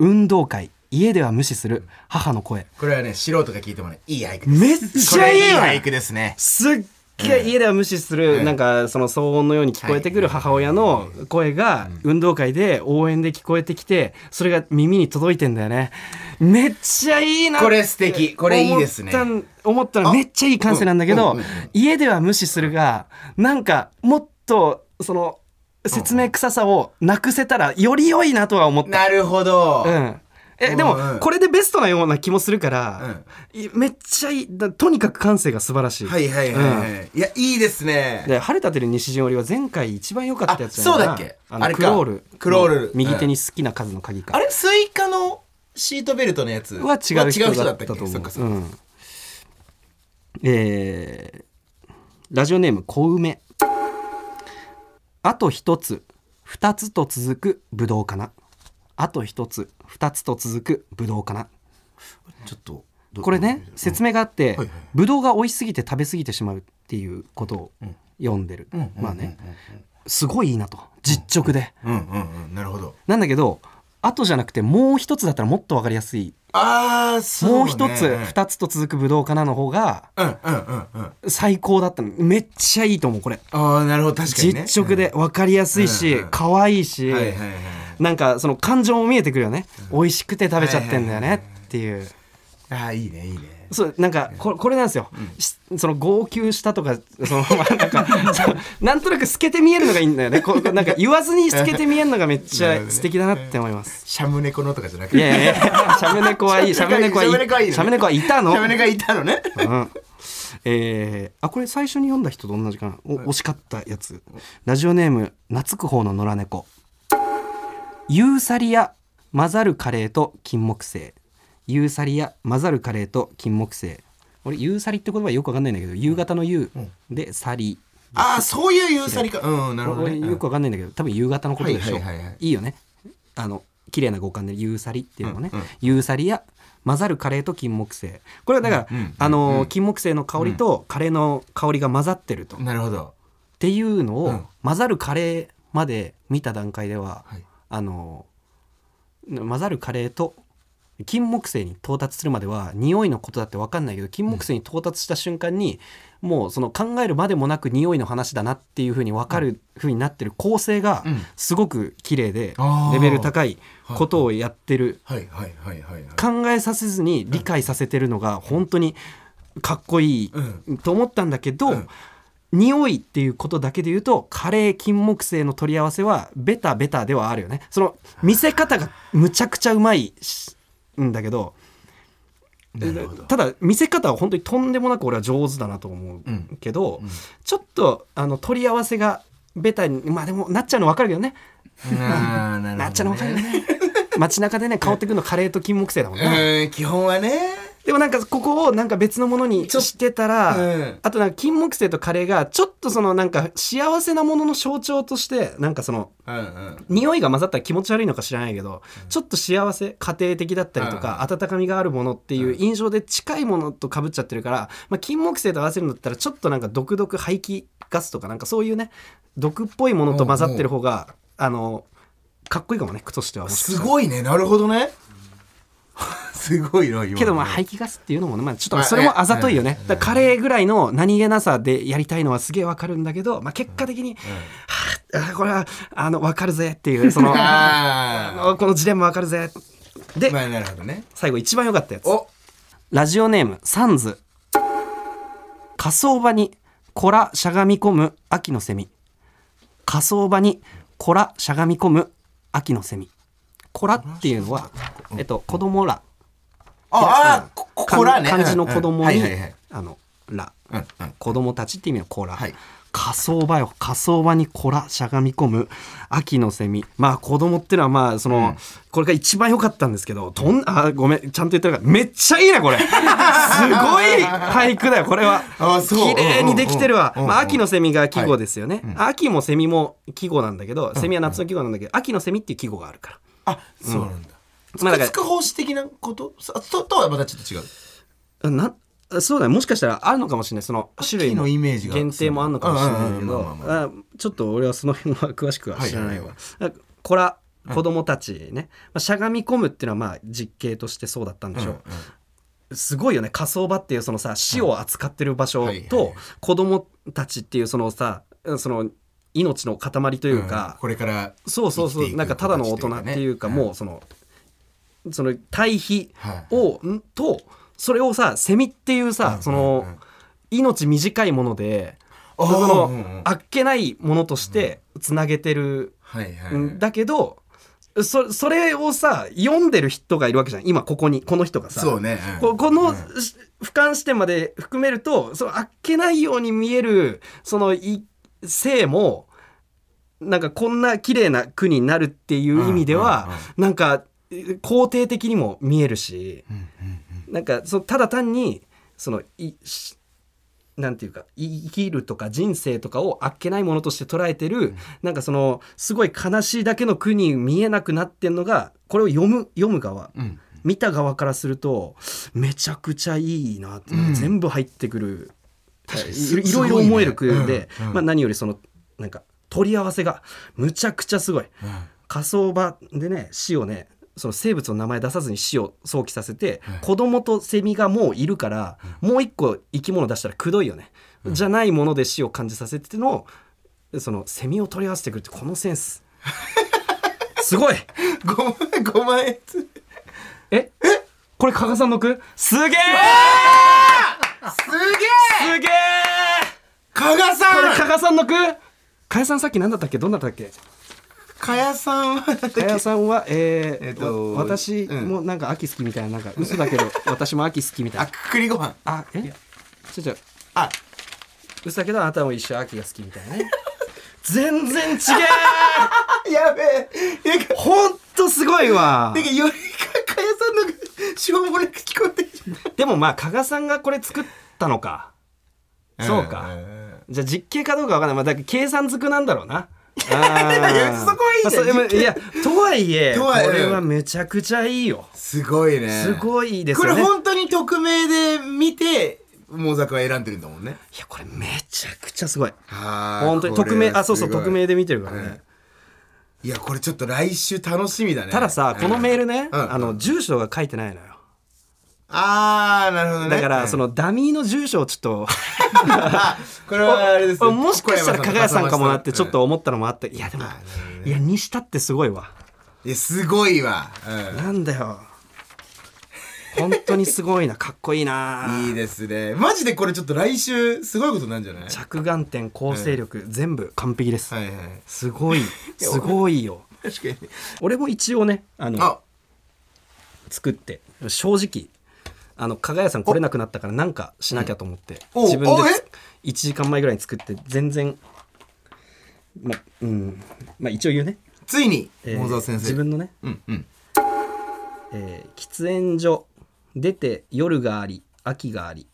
運動会家では無視する母の声。これはね素人が聞いてもねいい俳句です。めっちゃいいわこれ俳句ですね。すっげえ家では無視する、うん。なんかその騒音のように聞こえてくる母親の声が運動会で応援で聞こえてきてそれが耳に届いてんだよね。めっちゃいいなこれ素敵。これいいですね。思ったん思ったらめっちゃいい感性なんだけどうんうんうん。家では無視するがなんかもっとその説明臭さをなくせたらより良いなとは思った。なるほど。うん。えでもうん。うんこれでベストなような気もするから、いめっちゃいいだとにかく感性が素晴らしい。はいはいはいはい。いやいいですね。で晴れたてる西陣織は前回一番良かったやつそうだっけ？あれか。クロール。クロール。右手に好きな数の鍵か、あれスイカのシートベルトのやつは違う人だったと思う。そっかそっか。うん。えーラジオネーム小梅あと一つ二つと続くぶどうかな。あと一つ二つと続くぶどうかな。ちょっとどこれね説明があってはいはいぶどうが美味しすぎて食べ過ぎてしまうっていうことを読んでる。まあねすごいいいなと。実直で。なるほど。なんだけど後じゃなくてもう一つだったらもっとわかりやすい。ああそうね。もう一つ二つと続くぶどうかなの方がうんうんうん。うん最高だったの。めっちゃいいと思うこれ。ああなるほど確かにね。実直で分かりやすいしうんうん可愛いしはいはいはい。なんかその感情も見えてくるよね。美味しくて食べちゃってんだよねっていう。ああいいねいいねそうなんかここれなんですよ、しその号泣したとかそのまあなんか [LAUGHS] なんとなく透けて見えるのがいいんだよね。こうなんか言わずに透けて見えるのがめっちゃ素敵だなって思います。シャム猫のとかじゃなくていやいやシャム猫はいい。シャム猫はいい。シャム猫はいいのシャム猫はいたのシャム猫がいたのね。うん。えーあこれ最初に読んだ人と同じかなお惜しかったやつ。ラジオネーム懐く方の野良猫。ユーサリア混ざるカレーと金木犀ユーサリア混ざるカレーと金木犀。俺ユーサリって言葉よくわかんないんだけど夕方の夕でサリ。ああそういうユーサリか。うんなるほどね。俺よくわかんないんだけど多分夕方のことでしょ、はいはいはいはい。いいよね。あの綺麗な五感でユーサリっていうのもね、うんうんユーサリや混ざるカレーと金木犀。これはだから、うんうんあの金木犀の香りとカレーの香りが混ざってると、っなるほど。ていうのを、うん。混ざるカレーまで見た段階では、はい。あの混ざるカレーと金木犀に到達するまでは匂いのことだって分かんないけど金木犀に到達した瞬間に、もうその考えるまでもなく匂いの話だなっていうふうに分かるふうになってる構成がうん。すごく綺麗で、レベル高いことをやってる、考えさせずに理解させてるのが本当にかっこいいと思ったんだけど、うん。匂いっていうことだけで言うとカレー金木犀の取り合わせはベタベタではあるよね。その見せ方がむちゃくちゃうまいしんだけどなるほど。ただ見せ方は本当にとんでもなく俺は上手だなと思うけど、ちょっとあの取り合わせがベタにまあでもなっちゃうの分かるけどね。な [LAUGHS] なっちゃうの分かるよね。街中でね [LAUGHS] 香ってくるのカレーと金木犀だもんね、うん基本はねでもなんかここをなんか別のものにしてたら、うん。あとなんか金木犀とカレーがちょっとそのなんか幸せなものの象徴としてなんかそのうんうん。匂いが混ざったら気持ち悪いのか知らないけど、ちょっと幸せ家庭的だったりとか、温かみがあるものっていう印象で近いものとかぶっちゃってるから、まあ、金木犀と合わせるんだったらちょっとなんか毒々排気ガスとかなんかそういうね毒っぽいものと混ざってる方があのかっこいいかもね句としてはすごいね。なるほどね [LAUGHS] すごいな今けどまあ排気ガスっていうのもね、まあ、ちょっとそれもあざといよね、だからカレーぐらいの何気なさでやりたいのはすげえわかるんだけど、まあ、結果的に、はああこれはあの分かるぜっていうその [LAUGHS] このジレンマ分かるぜ。で、あまあなるほどね。最後一番良かったやつ。お。ラジオネームサンズ。火葬場に子らしゃがみ込む秋のセミ火葬場に子らしゃがみ込む秋のセミ子らっていうのは、えっと、子供ら。ああこここらね。漢字の子供に、あのら、子供たちって意味の子ら、はい。火葬場よ。火葬場に子らしゃがみ込む。秋のセミまあ子供ってのはまあその、これが一番良かったんですけどとんあごめんちゃんと言ってるからめっちゃいいねこれ。[LAUGHS] すごい俳句だよこれは。綺麗にできてるわ、まあ、秋のセミが季語ですよね、秋もセミも季語なんだけどセミは夏の季語なんだけど、秋のセミっていう季語があるからあそうなんだ。まあだからつく方式的なこと？さととはまたちょっと違う。なそうだね。もしかしたらあるのかもしれない。その種類の秋のイメージが限定もあるのかもしれないけうんうんうんどまあちょっと俺はその辺は詳しくは知らないわ。はいあこら子供たちね、まあ、しゃがみ込むっていうのはまあ実形としてそうだったんでしょ。う、すごいよね。火葬場っていうそのさ死を扱ってる場所はいはいと子供たちっていうそのさその命の塊というか、これからそうそうそうなんかただの大人っていうかねもうそのその対比を、んとそれをさセミっていうさ、その命短いものでその、うんうん。あっけないものとしてつなげてるはいはい。んだけどそそれをさ読んでる人がいるわけじゃん。今ここにこの人がさ。そうねうん。ここの、し俯瞰視点まで含めるとそのあっけないように見えるそのい性もなんかこんな綺麗な句になるっていう意味では、なんかえ肯定的にも見えるし、なんかそただ単にそのいしなんていうか生きるとか人生とかをあっけないものとして捉えてる、なんかそのすごい悲しいだけの句に見えなくなってんのがこれを読む読む側、ん。見た側からするとめちゃくちゃいいなって、全部入ってくるい。[LAUGHS] いろいろ思える句で、うん。うん。まあ、何よりそのなんか取り合わせがむちゃくちゃすごい。火葬場でね死をねその生物の名前出さずに死を想起させて、子供とセミがもういるから、もう一個生き物出したらくどいよね、じゃないもので死を感じさせてのそのセミを取り合わせてくるってこのセンス。[LAUGHS] すごい。ごまごまえ？つえ？これ加賀さんの句？すげえすげえ！すげえ！加賀さこれん加賀さんの句？加賀さんさっき何だったっけ？どんなだったっけ？加谷さんは加谷さんはえーえっとわ私う？んもなんか秋好きみたいななんか嘘だけど私も秋好きみたいあなくくりご飯。あえ？ちょちょ。あ。嘘だけどあなたも一緒秋が好きみたいなね全然違え [LAUGHS] やべえ。ほんとすごいわ。よりか加谷さんのがしょうもなく聞こえてでもまあ加賀さんがこれ作ったのか。そうか。じゃあ実刑かどうかわかんない、まあ、だ計算づくなんだろうな。[LAUGHS] そこはいいじいやとはいえこれはめちゃくちゃいいよ。すごいね。すごいですね。れ本当に匿名で見てモザクは選んでるんだもんね。いやこれめちゃくちゃすごい。本本当に匿名あそうそう匿名で見てるからね、い。やこれちょっと来週楽しみだね。たださこのメールね、うん。あの住所が書いてないのよ。あーなるほどね。だからそののダミーの住所をちょっと [LAUGHS] これはあれですね。[LAUGHS] もしかしたら加賀谷さんかもなってちょっうんと思ったのもあっていやでもい。やにしたってすごいわ。いやすごいわ、うん。なんだよ本当にすごいなかっこいいな。いいですね。マジでこれちょっと来週すごいことなんじゃない？着眼点構成力、全部完璧です、はいはい。すごいすごいよ。確かに。俺も一応ねあのあ。作って正直あの加賀谷さん来れなくなったからなんかしなきゃと思って、お自分でおえ？1時間前ぐらいに作って全然まうんまあ一応言うね、ついにえー桃沢先生。自分のね。うんうん。えー喫煙所出て夜があり秋があり。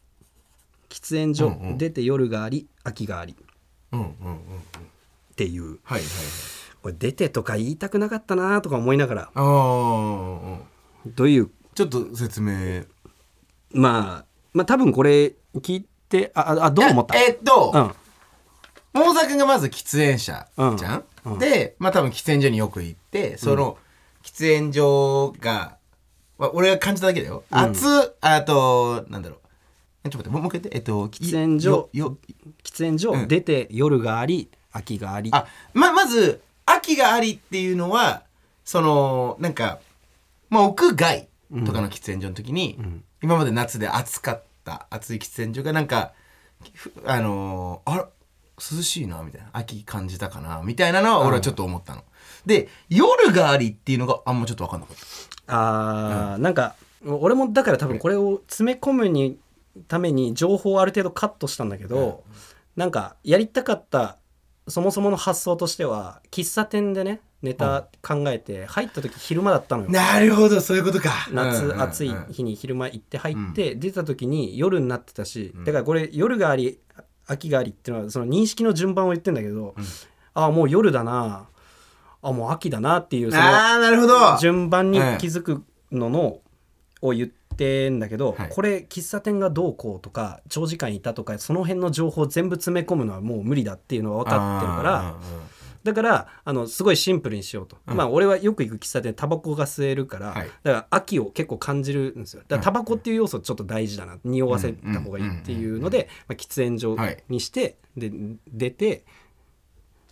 喫煙所、うんうん。出て夜があり秋があり。っうんうんうん。ていう。はいはいはい。これ出てとか言いたくなかったなとか思いながら。ああどういう？ちょっと説明。まあまあ多分これ聞いてあああどう思った？ええっと、うん。桃沢君がまず喫煙者うん。じゃん、うん。でまあ多分喫煙所によく行ってその喫煙所が、まあ、俺が感じただけだよ、熱あとなんだろう。えちょっと待ってもう一回言って。えっと喫煙所。よよ喫煙所、うん。出て夜があり秋があり。あままず秋がありっていうのはそのなんか、まあ、屋外とかの喫煙所の時に、今まで夏で暑かった暑い喫煙所がなんかふあのーあら涼しいなみたいな。秋感じたかなみたいなのは俺はちょっと思ったの。で夜がありっていうのがあんまちょっと分かんなかった。あー、なんか俺もだから多分これを詰め込むにために情報をある程度カットしたんだけど、なんかやりたかったそもそもの発想としては喫茶店でねネタ考えて入った時昼間だったのよ。なるほどそういうことか。夏暑い日に昼間行って入って出た時に夜になってたしだからこれ夜があり秋がありっていうのはその認識の順番を言ってんだけどああもう夜だなあもう秋だなっていうそのああなるほど。順番に気づくののを言ってんだけど、はい。これ喫茶店がどうこうとか長時間いたとかその辺の情報全部詰め込むのはもう無理だっていうのは分かってるからだからあのすごいシンプルにしようと、まあ俺はよく行く喫茶店タバコが吸えるから、はい。だから秋を結構感じるんですよ。だからタバコっていう要素ちょっと大事だな匂わせた方がいいっていうので、まあ、喫煙所にして、で出て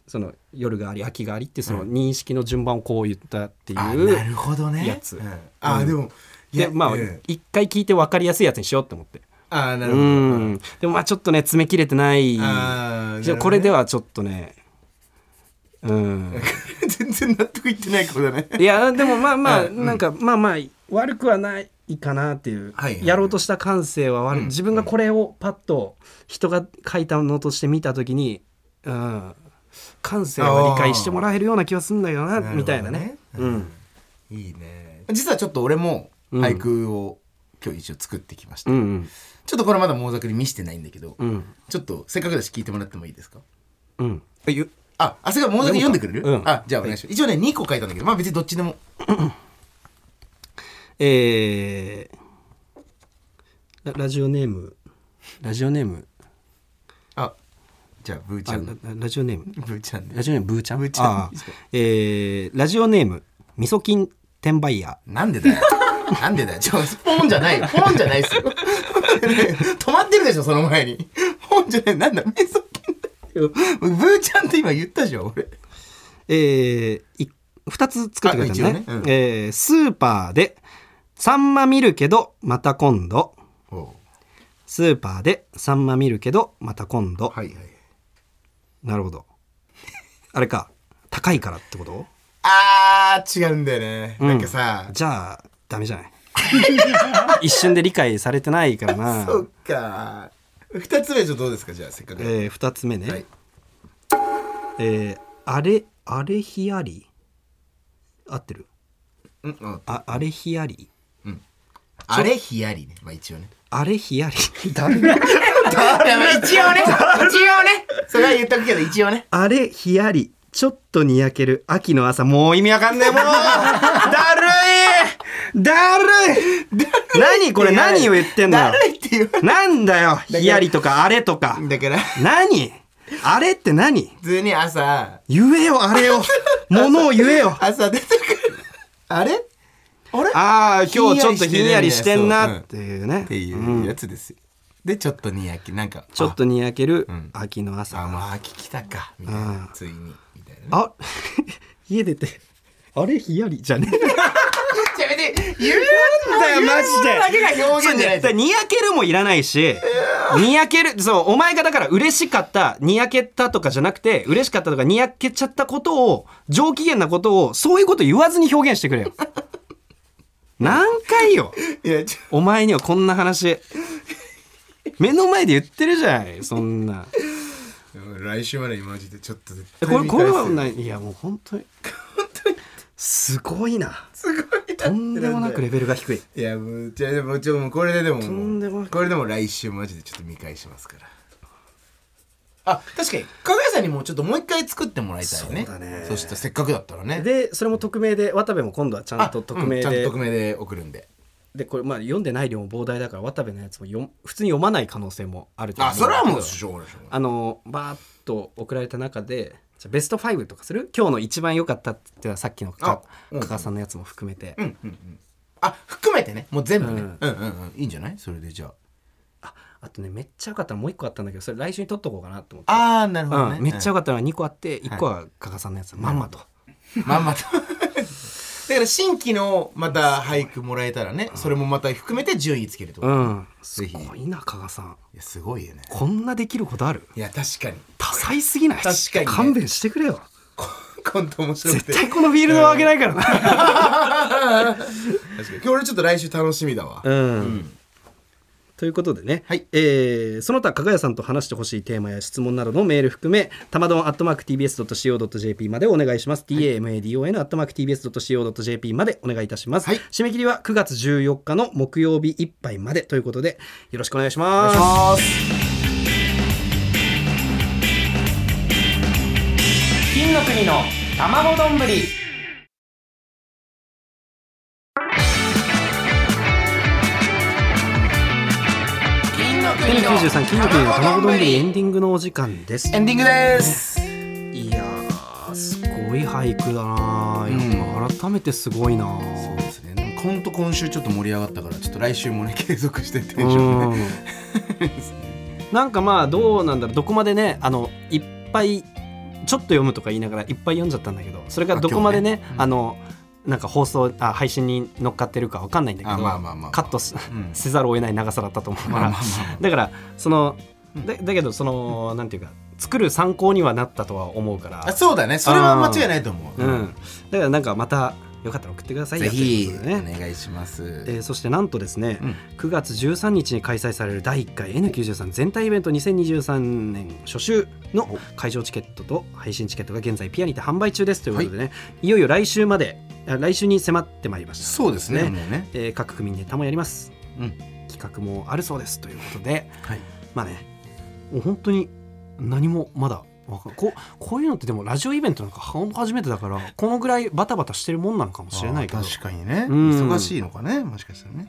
その夜があり秋がありってその認識の順番をこう言ったっていう、あなるほどね。やつ。うん。でもいやでまあうん一回聞いて分かりやすいやつにしようって思って。うあーなるほど。ん。でもまあちょっとね詰め切れてない。あーじゃあこれではちょっとねうん。[LAUGHS] 全然納得いってない子だね。いやでもまあまあうん。なんかまあまあ悪くはないかなっていうはいはい。やろうとした感性は悪い。うん。自分がこれをパッと人が書いたのとして見た時にうん感性は理解してもらえるような気はするんだよななるほどねみたいなね。うん。いいね。実はちょっと俺も俳句を今日一応作ってきました。うんうん。ちょっとこれまだ桃作に見してないんだけど、うん。ちょっとせっかくだし聞いてもらってもいいですか？うん。あ、あ、それから桃作読んでくれる、うんあ、じゃあお願いします。一応ね、2個書いたんだけど、まあ別にどっちでも。[COUGHS] えーララジオネーム。ラジオネーム。あ、じゃあブーちあゃん。ララジオネームブーちゃんでラ。ジオネームブーちゃんブーちゃんえーラジオネームみそ菌転売ヤなんでだよ。なんでだよ。ちょ、ポンじゃない。ポンじゃないっすよ。[LAUGHS] 止まってるでしょ、その前に。ポンじゃない。なんだ、メソキンだよ。ブーちゃんって今言ったじゃん、俺。えーい2つ作ってくれたのねねうんえースーパーでサンマ見るけどまた今度スーパーでサンマ見るけどまた今度、はいはい。なるほど。あれか。高いからってこと？あー、違うんだよね。なんかさ、じゃあダメじゃない？[LAUGHS] 一瞬で理解されてないからな。[LAUGHS] そっか。二つ目ちょっとどうですか、じゃあ、せっかく。えー、2つ目ね、はい。えーあれあれひやり？合ってる？うんうんああれひやり？あれヒヤリね。まあ一応ね。あれひやり？誰いやまあ一応ね。一応ね。それは言っとくけど、一応ね。あれひやりちょっとにやける秋の朝。もう意味わかんねえもう [LAUGHS] だるい。だるい。何これ何を言ってんだよ。誰って言わなんだよ。ひやりとかあれとか。だから、何？あれって何？普通に朝、言えよあれを。[LAUGHS] ものを言えよ。朝出てくる。あれ？あれ？ああ今日ちょっとひんやりしてんなっていうね。っていうやつですよ。で、ちょっとにやき、なんか、ちょっとにやけるん。秋の朝。あ、あもう秋来たか、みたいな。ついに、みたいなね。あ [LAUGHS] 家出てあれひやりじゃね？やめて、言うだよマジで。だけが表現じゃないそうにやけるもいらないしにやけるそうお前がだから嬉しかったにやけたとかじゃなくて嬉しかったとかにやけちゃったことを上機嫌なことをそういうこと言わずに表現してくれよ。[LAUGHS] 何回よ？お前にはこんな話目の前で言ってるじゃんそんな。来週までにマジでちょっと絶これこれはない。いやもう本当に。すごいな。すごいとんでもなくレベルが低い。いやもうじゃあでもちょもうこれででもとんでもなく。これでも来週マジでちょっと見返しますから。あ確かに。かぐやさんにもちょっともう一回作ってもらいたいね。そうだね。そしたらせっかくだったらね。でそれも匿名で渡部も今度はちゃんと匿名うんちゃんとで、匿名で送るんででこれまあ読んでない量も膨大だから渡部のやつも読ん普通に読まない可能性もあると思あそれはもううしょ。うがないあのバーッと送られた中でじゃあベスト5とかする？今日の一番良かったって言ったらさっきのかあうん。加賀さんのやつも含めて、うんうんうん。あ含めてね。もう全部ね、ううんん、うんうん。いいんじゃない？それでじゃあ。ああとねめっちゃ良かったのもう一個あったんだけどそれ来週に取っとこうかなと思って。ああなるほどね、うん、めっちゃ良かったのが2個あって1個は加賀さんのやつ、まんまと、まんまとだから新規のまた俳句もらえたらねそれもまた含めて順位つけるとうん。すぜひ。ごいな加賀さん。やすごいよね。こんなできることある？いや確かに。多彩すぎない？確かにね。勘弁してくれよ。コント面白くて。絶対このフィールドは上げないからな。[LAUGHS] 確かに。今日俺ちょっと来週楽しみだわ、うんということでね、はい。えーその他加賀谷さんと話してほしいテーマや質問などのメール含めたまどん atmarktbs.co.jp までお願いします、tamadon atmarktbs.co.jp までお願いいたします、はい。締め切りは9月14日の木曜日いっぱいまでということでよろしくお願いしおます。願いします。金の国の卵丼。ぶり金の国の93金の国の卵丼エンディングのお時間です。エンディングです。いやーすごい俳句だなやっぱ改めてすごいなそうですね。でもコント今週ちょっと盛り上がったからちょっと来週もね継続してテンションね。うん。[LAUGHS] なんかまあどうなんだろう。どこまでねあのいっぱいちょっと読むとか言いながらいっぱい読んじゃったんだけどそれがどこまでねあのなんか放送あ配信に乗っかってるかわかんないんだけどあまあまあまあカットせざるを得ない長さだったと思うから。だからそのだだけどそのなんていうか作る参考にはなったとは思うから。あそうだね。それは間違いないと思う、うん、だからなんかまたよかったら送ってくださいよ。ぜひお願いします、えーそしてなんとですね、うん。9月13日に開催される第1回 N93 全体イベント2023年初週の会場チケットと配信チケットが現在ピアにて販売中ですということでね、い、よいよ来週まであ来週に迫ってまいりました。そうですねね。えー各組ネタもやります。うん。企画もあるそうですということで。はい。まあねもう本当に何もまだこうこういうのってでもラジオイベントなんか初めてだからこのぐらいバタバタしてるもんなのかもしれないけど。確かにね。うん。忙しいのかねもしかしたらね。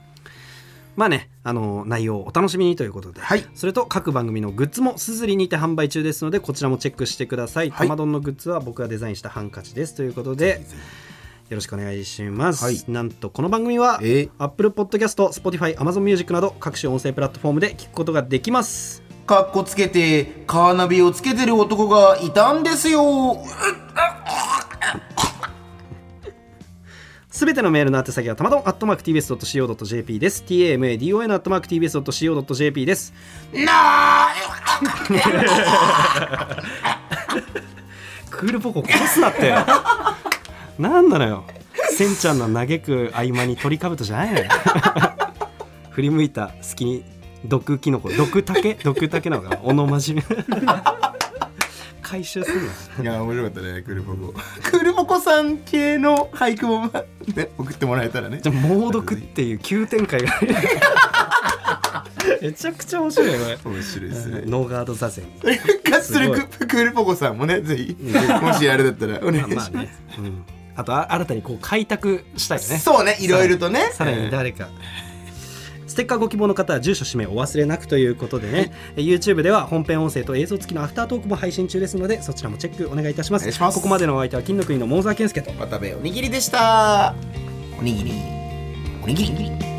まあねあの内容をお楽しみにということで、はい。それと各番組のグッズもすずりにて販売中ですのでこちらもチェックしてください、はい。たまどんのグッズは僕がデザインしたハンカチですということでよろしくお願いします、はい。なんとこの番組は、えー Apple Podcast、Spotify、Amazon Music など各種音声プラットフォームで聞くことができますかっこつけてカーナビをつけてる男がいたんですよ。すべてのメールの宛先はたまどん atmarktbs.co.jp です。tamadon atmarktbs.co.jp です。な [LAUGHS] クールポコ殺すなってなんなのよ。せんちゃんの嘆く合間に鳥かぶとじゃないのよ。[LAUGHS] 振り向いた隙に毒キノコ。毒竹？[LAUGHS] 毒竹なのかな？おのまじめ [LAUGHS] 回収するいや面白かったね。クールポコ。クールポコさん系の俳句も、まね、送ってもらえたらね。じゃ猛毒っていう急展開が。[LAUGHS] めちゃくちゃ面白いよこれ。面白いですね。ノーガード座禅。復活するククールポコさんもねぜひもしあれだったらお願いします、まあね、うん、あとあ新たにこう開拓したいよね。そうねいろいろとね。さらに誰か、ステッカーご希望の方は住所氏名お忘れなくということでね、え YouTube では本編音声と映像付きのアフタートークも配信中ですのでそちらもチェックお願いいたします。ここまでのお相手は金の国のモーザー健介と渡部おにぎりでした。おにぎり。おにぎり